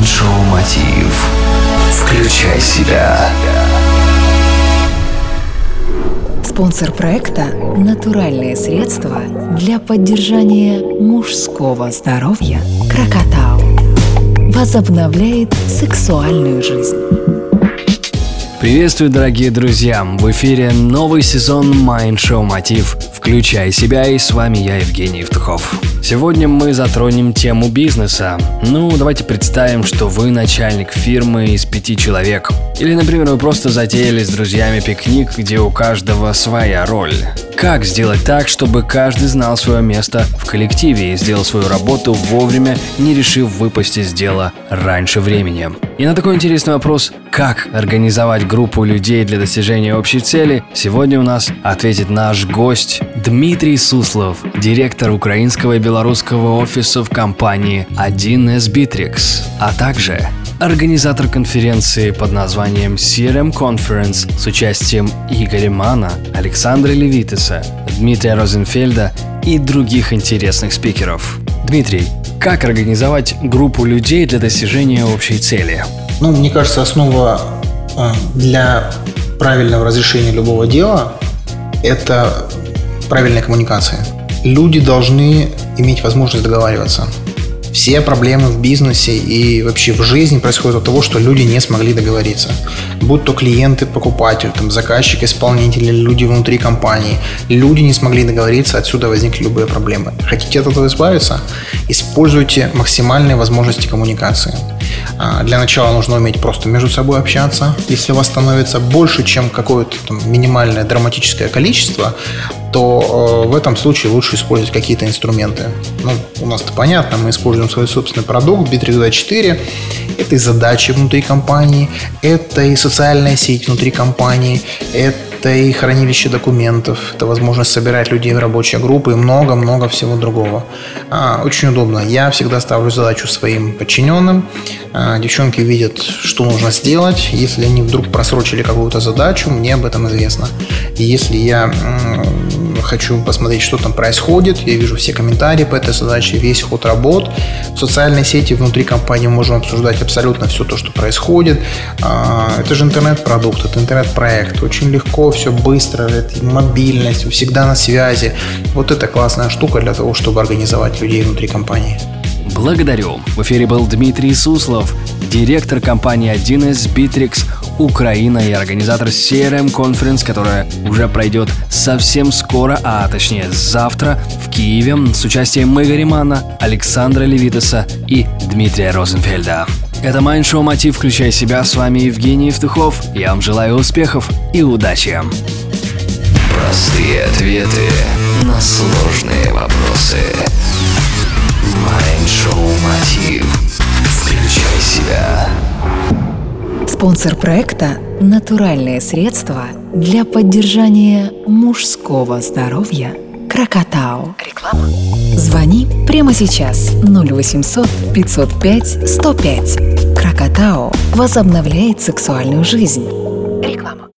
Майншоу Мотив. Включай себя. Спонсор проекта – натуральные средства для поддержания мужского здоровья «Крокотау». Возобновляет сексуальную жизнь. Приветствую, дорогие друзья! В эфире новый сезон Mind Show Мотив. Включай себя и с вами я, Евгений Евтухов. Сегодня мы затронем тему бизнеса. Ну, давайте представим, что вы начальник фирмы из пяти человек. Или, например, вы просто затеяли с друзьями пикник, где у каждого своя роль. Как сделать так, чтобы каждый знал свое место в коллективе и сделал свою работу вовремя, не решив выпасть из дела раньше времени? И на такой интересный вопрос, как организовать группу людей для достижения общей цели, сегодня у нас ответит наш гость Дмитрий Суслов, директор украинского и белорусского офисов компании 1С Bittrex, а также организатор конференции под названием CRM Conference с участием Игоря Мана, Александра Левитеса, Дмитрия Розенфельда и других интересных спикеров. Дмитрий, как организовать группу людей для достижения общей цели? Ну, мне кажется, основа а, для правильного разрешения любого дела – это правильная коммуникация. Люди должны иметь возможность договариваться. Все проблемы в бизнесе и вообще в жизни происходят от того, что люди не смогли договориться. Будь то клиенты, покупатель, там, заказчик, исполнитель люди внутри компании. Люди не смогли договориться, отсюда возникли любые проблемы. Хотите от этого избавиться? Используйте максимальные возможности коммуникации. А, для начала нужно уметь просто между собой общаться. Если у вас становится больше, чем какое-то там, минимальное драматическое количество, то э, в этом случае лучше использовать какие-то инструменты. Ну, у нас-то понятно, мы используем свой собственный продукт Bittrex24. Это и задачи внутри компании, это и социальная сеть внутри компании, это и хранилище документов, это возможность собирать людей в рабочие группы и много-много всего другого. А, очень удобно. Я всегда ставлю задачу своим подчиненным. А, девчонки видят, что нужно сделать. Если они вдруг просрочили какую-то задачу, мне об этом известно. И если я хочу посмотреть, что там происходит, я вижу все комментарии по этой задаче, весь ход работ. В социальной сети внутри компании мы можем обсуждать абсолютно все то, что происходит. А, это же интернет-продукт, это интернет-проект. Очень легко все быстро, это мобильность, всегда на связи. Вот это классная штука для того, чтобы организовать людей внутри компании. Благодарю. В эфире был Дмитрий Суслов, директор компании 1С Bittrex Украина и организатор CRM Conference, которая уже пройдет совсем скоро, а точнее завтра в Киеве с участием Игоря Мана, Александра Левитеса и Дмитрия Розенфельда. Это Майншоу Мотив «Включай себя». С вами Евгений Евтухов. Я вам желаю успехов и удачи. Простые ответы на сложные вопросы. Спонсор проекта – натуральные средства для поддержания мужского здоровья «Крокотау». Реклама. Звони прямо сейчас 0800 505 105. «Крокотау» возобновляет сексуальную жизнь